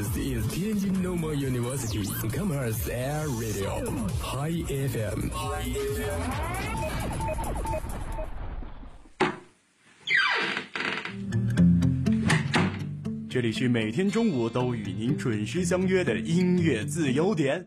This is Tianjin Normal University Commerce Air Radio High FM。这里是每天中午都与您准时相约的音乐自由点。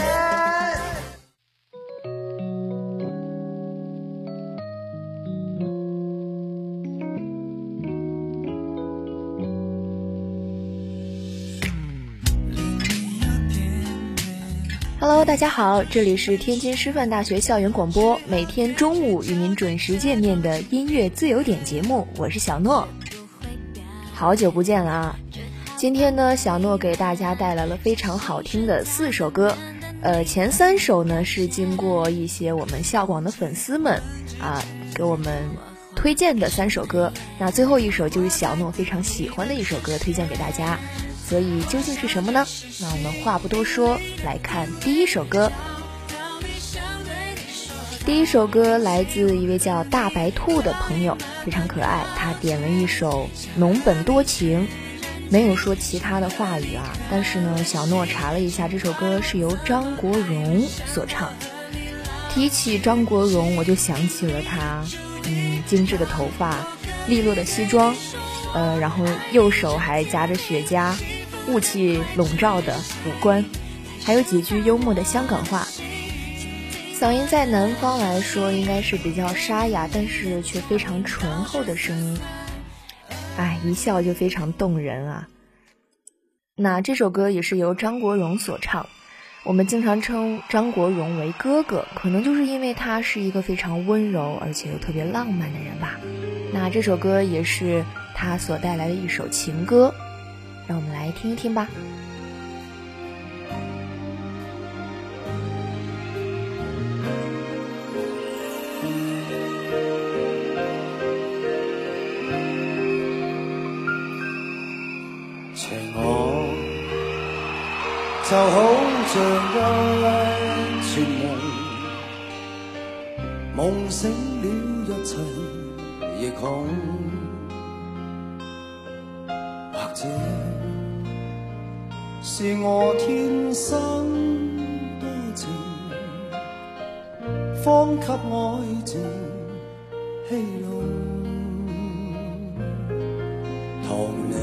大家好，这里是天津师范大学校园广播，每天中午与您准时见面的音乐自由点节目，我是小诺。好久不见了啊！今天呢，小诺给大家带来了非常好听的四首歌，呃，前三首呢是经过一些我们校广的粉丝们啊给我们推荐的三首歌，那最后一首就是小诺非常喜欢的一首歌，推荐给大家。所以究竟是什么呢？那我们话不多说，来看第一首歌。第一首歌来自一位叫大白兔的朋友，非常可爱。他点了一首《农本多情》，没有说其他的话语啊。但是呢，小诺查了一下，这首歌是由张国荣所唱。提起张国荣，我就想起了他，嗯，精致的头发，利落的西装，呃，然后右手还夹着雪茄。雾气笼罩的五官，还有几句幽默的香港话，嗓音在南方来说应该是比较沙哑，但是却非常醇厚的声音，哎，一笑就非常动人啊。那这首歌也是由张国荣所唱，我们经常称张国荣为哥哥，可能就是因为他是一个非常温柔而且又特别浪漫的人吧。那这首歌也是他所带来的一首情歌。让我们来听一听吧。情我就好像一串梦，梦醒了一切亦空，这。是我天生多情，方给爱情戏弄。同你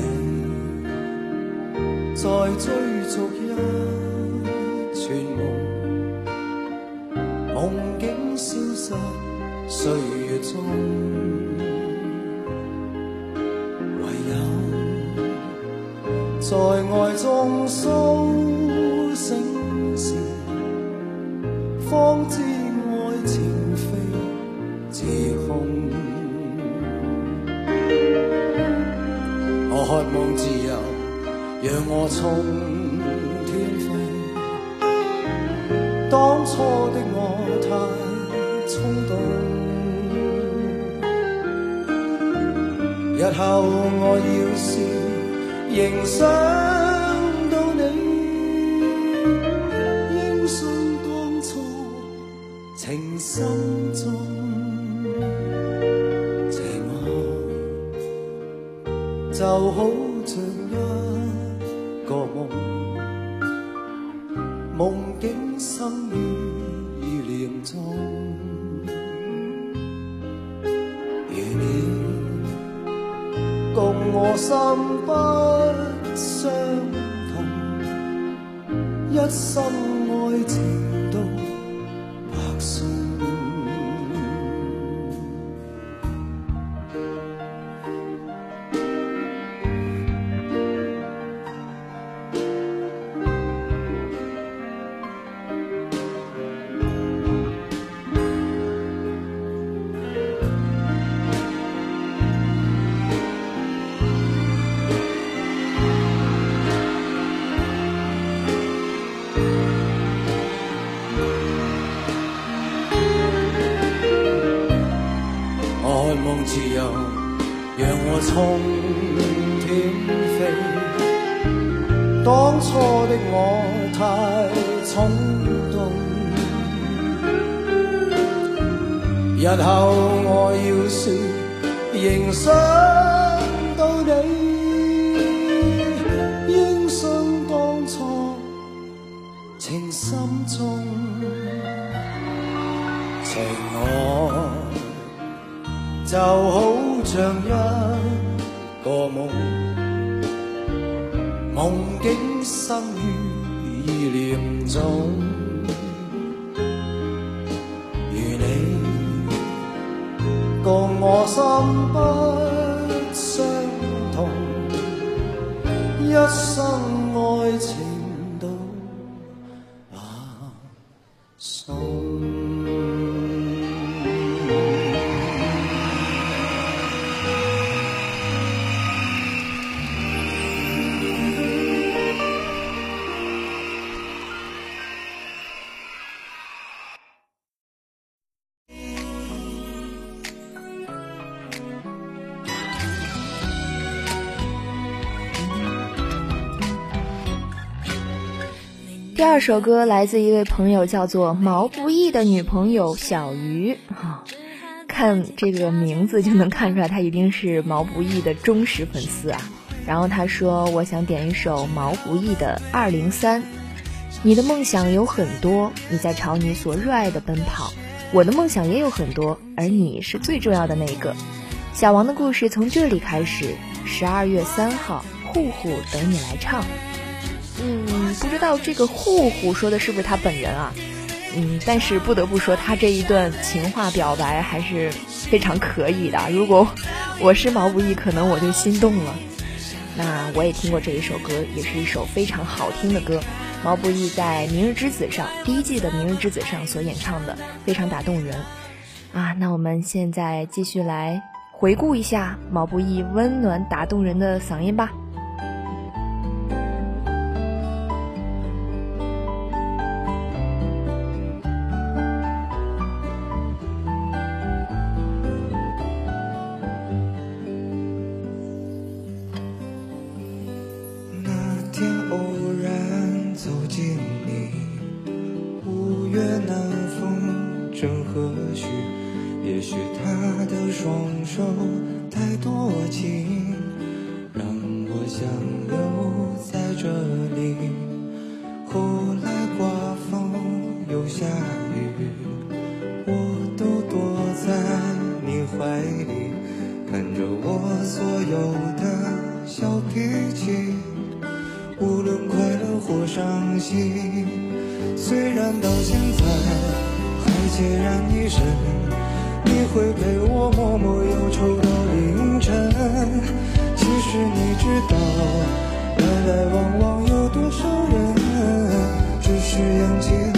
再追逐一串梦，梦境消失岁月中。情非自空。我渴望自由，让我冲天飞。当初的我太冲动，日后我要是。仍想竟生于别离中与你共我心不相同一生爱情。自由，让我冲天飞。当初的我太冲动，日后我要说仍想到你，就好像一个梦，梦境生于意念中，如你共我心不相同，一生爱情。第二首歌来自一位朋友，叫做毛不易的女朋友小鱼。哈，看这个名字就能看出来，他一定是毛不易的忠实粉丝啊。然后他说：“我想点一首毛不易的《二零三》。你的梦想有很多，你在朝你所热爱的奔跑。我的梦想也有很多，而你是最重要的那一个。小王的故事从这里开始。十二月三号，户户等你来唱。”嗯，不知道这个户户说的是不是他本人啊？嗯，但是不得不说，他这一段情话表白还是非常可以的。如果我是毛不易，可能我就心动了。那我也听过这一首歌，也是一首非常好听的歌。毛不易在《明日之子》上第一季的《明日之子》上所演唱的，非常打动人啊。那我们现在继续来回顾一下毛不易温暖打动人的嗓音吧。许，也许他的双手太多情，让我想留在这里。后来刮风又下雨，我都躲在你怀里，看着我所有的小脾气，无论快乐或伤心，虽然到现在。孑然一身，你会陪我默默忧愁到凌晨。其实你知道，来来往往有多少人，只是眼睛。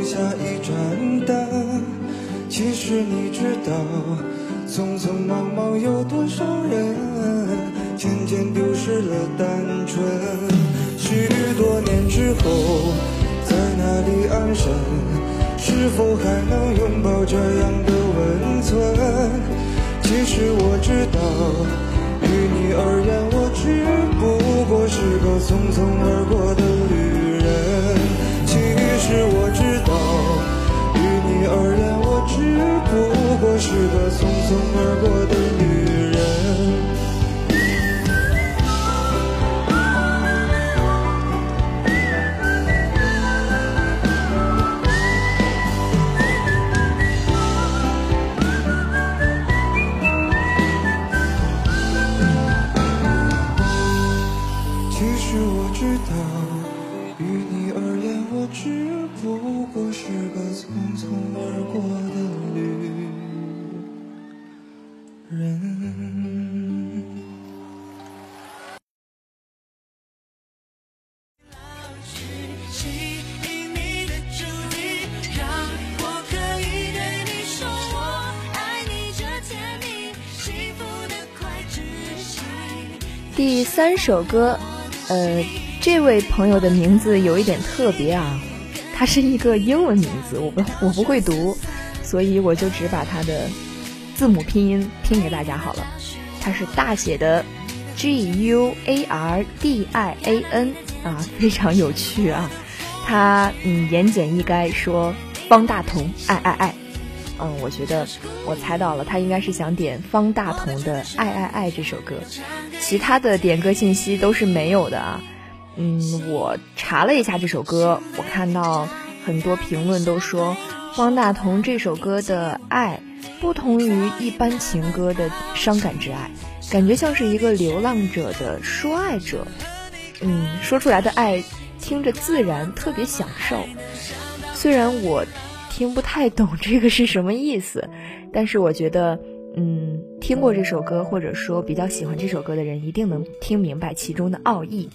留下一盏灯。其实你知道，匆匆忙忙有多少人。渐渐丢失了单纯。许多年之后，在哪里安身？是否还能拥抱这样的温存？其实我知道，于你而言，我只不过是个匆匆而过的旅人。其实我知不过是个匆匆而过的三首歌，呃，这位朋友的名字有一点特别啊，他是一个英文名字，我不我不会读，所以我就只把他的字母拼音拼给大家好了。他是大写的 G U A R D I A N 啊，非常有趣啊。他嗯言简意赅说方大同爱爱爱。嗯，我觉得我猜到了，他应该是想点方大同的《爱爱爱》这首歌，其他的点歌信息都是没有的啊。嗯，我查了一下这首歌，我看到很多评论都说方大同这首歌的爱不同于一般情歌的伤感之爱，感觉像是一个流浪者的说爱者。嗯，说出来的爱听着自然，特别享受。虽然我。听不太懂这个是什么意思，但是我觉得，嗯，听过这首歌或者说比较喜欢这首歌的人一定能听明白其中的奥义，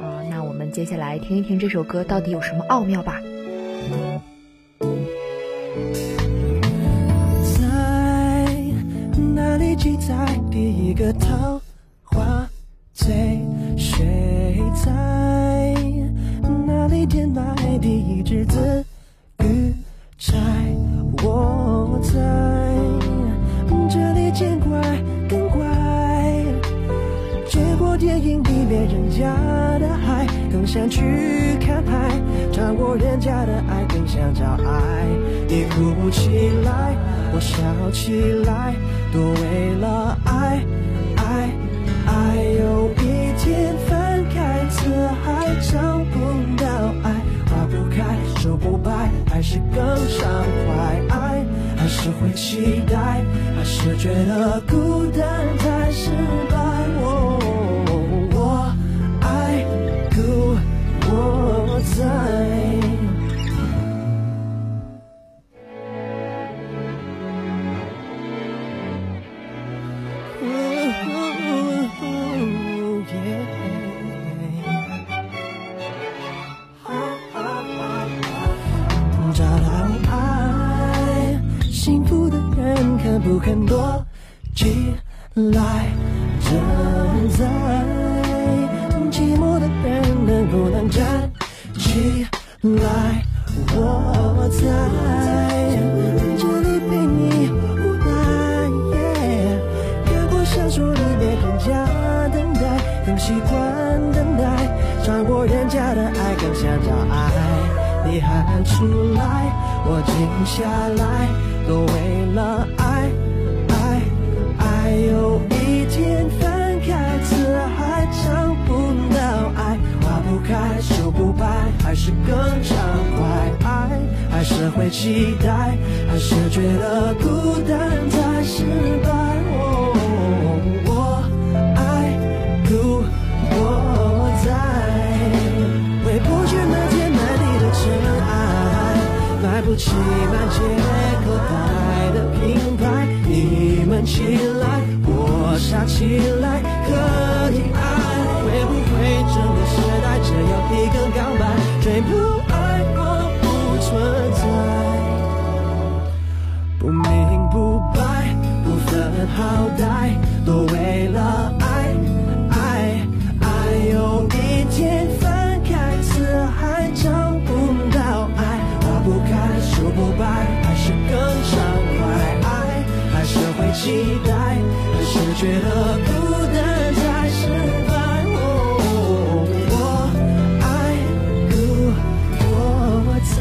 啊，那我们接下来听一听这首歌到底有什么奥妙吧。在哪里记载第一个桃花醉？谁在哪里填埋第一只字？在我在这里见怪更怪，见过电影里面人家的海，更想去看海；尝过人家的爱，更想找爱。你哭起来，我笑起来，都为了爱，爱，爱。有一天翻开词海，是更伤怀？爱还是会期待，还是觉得孤单太失败？我我爱故我在。不肯躲起来，站在寂寞的人能不能站起来？我在这里陪你无奈。看过小说里面人家等待，更习惯等待；尝过人家的爱，更想找爱。你喊出来，我静下来，都为了爱。有一天翻开词海，找不到爱，花不开，树不白，还是更畅快。爱还是会期待，还是觉得孤单太失败。我爱故我在，回不去漫天满地的尘埃，买不起满街口袋的品。你们起来。我傻起来可以爱，会不会整个时代只有一个告白，追不爱觉得孤单才失败。我爱故我在。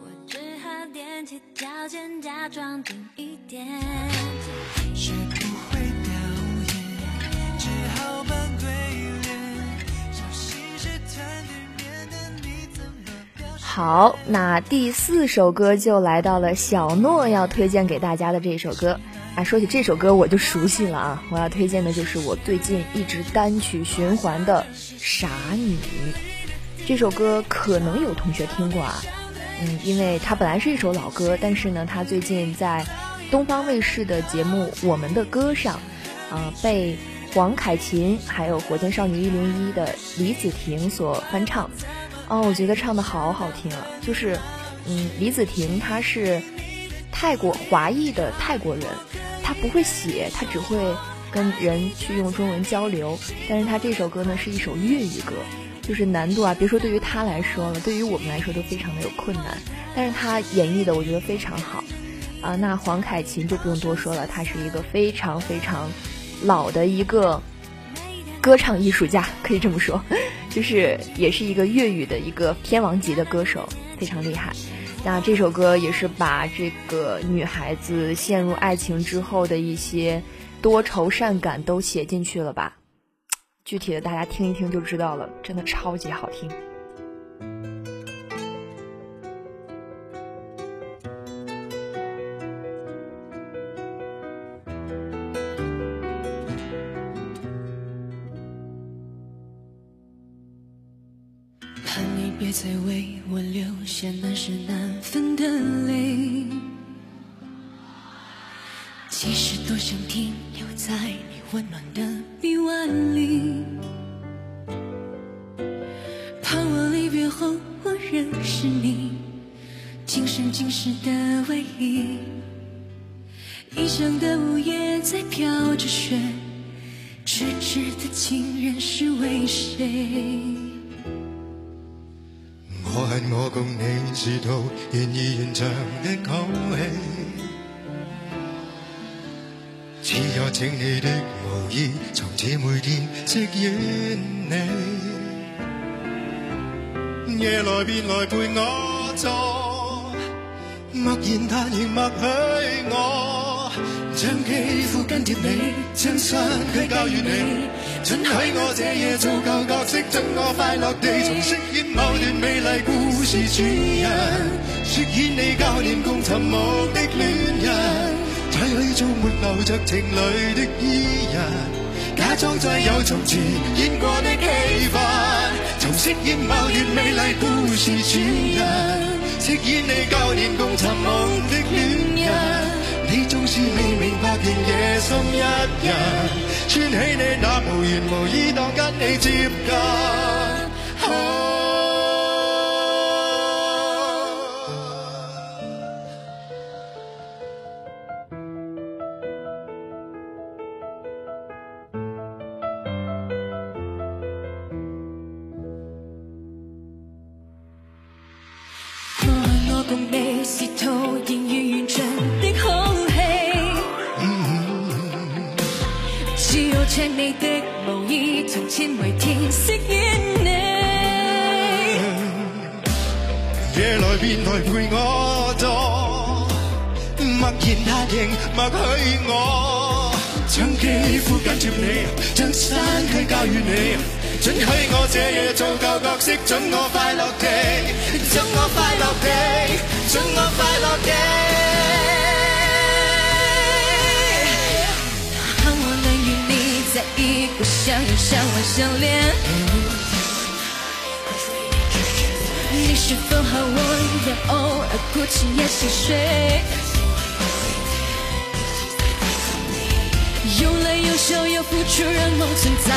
我只好踮起脚尖，假装近一点。好那第四首歌就来到了小诺要推荐给大家的这一首歌啊。说起这首歌，我就熟悉了啊。我要推荐的就是我最近一直单曲循环的《傻女》这首歌，可能有同学听过啊。嗯，因为它本来是一首老歌，但是呢，它最近在东方卫视的节目《我们的歌》上，啊，被黄凯芹还有火箭少女一零一的李子婷所翻唱。哦，我觉得唱的好好听啊！就是，嗯，李子婷她是泰国华裔的泰国人，她不会写，她只会跟人去用中文交流。但是她这首歌呢是一首粤语歌，就是难度啊，别说对于她来说了，对于我们来说都非常的有困难。但是她演绎的我觉得非常好啊。那黄凯芹就不用多说了，他是一个非常非常老的一个歌唱艺术家，可以这么说。就是也是一个粤语的一个天王级的歌手，非常厉害。那这首歌也是把这个女孩子陷入爱情之后的一些多愁善感都写进去了吧？具体的大家听一听就知道了，真的超级好听。异乡的午夜在飘着雪，痴痴的情人是为谁？我恨我共你是套愿意延长的口气，只有请你的无意，从此每天饰演你，夜来便来陪我坐，默然但仍默许我，将肌肤跟贴你，将身躯交予你。准许我这夜做旧角色，准我快乐地重饰演某段美丽故事主人，饰演你旧年共寻梦的恋人，在里做没流着情泪的伊人，假装再有从前演过的戏份，重饰演某段美丽故事主人，饰演你旧年共寻梦的恋人。你总是未明白，便夜深一人穿起你那无缘无依当跟你接近。我共你是图，仍远远。借你的毛衣，从千维天饰演你。夜来便来陪我坐，默然答应，默许我。将肌肤紧贴你，将身躯交予你，准许我这夜做旧角色，准我快乐地，准我快乐地，准我快乐地。一个相拥相望相恋。你是否和我一样，偶尔哭泣也心碎？有泪有笑有付出，让梦存在。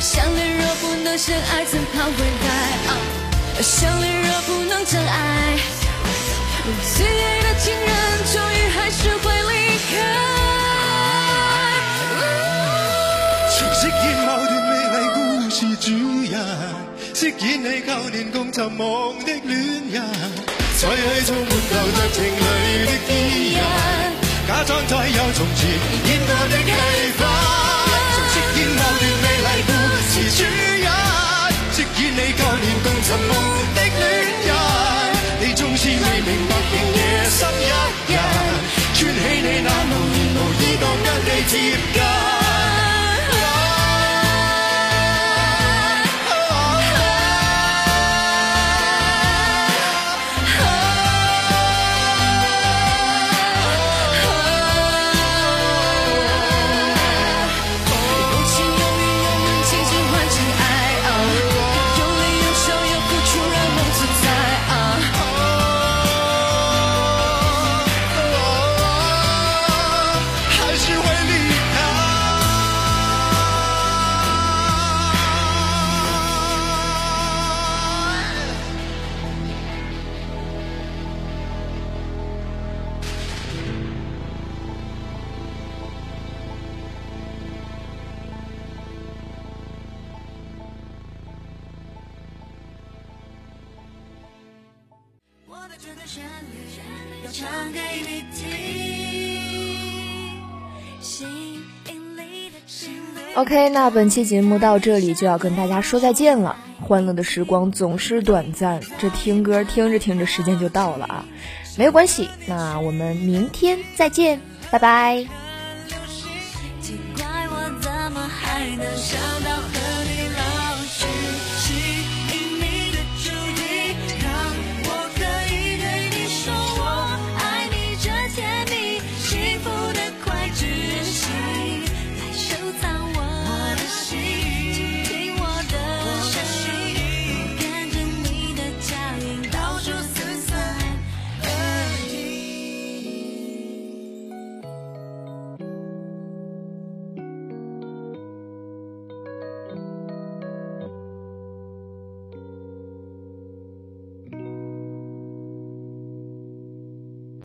相恋若不能相爱，怎怕未来？相恋若不能真爱，最爱的情人，终于还是会离开。主人，饰演你旧年共寻梦的恋人，再去做没留着情侣的伊人，假装再有从前演过的戏份，从饰演某段美丽故事主人，饰演你旧年共寻梦的恋人，你纵是未明白，仍夜深一人，串起你那无言无意觉跟你接近。OK，那本期节目到这里就要跟大家说再见了。欢乐的时光总是短暂，这听歌听着听着时间就到了啊，没有关系，那我们明天再见，拜拜。奇怪我怎么还能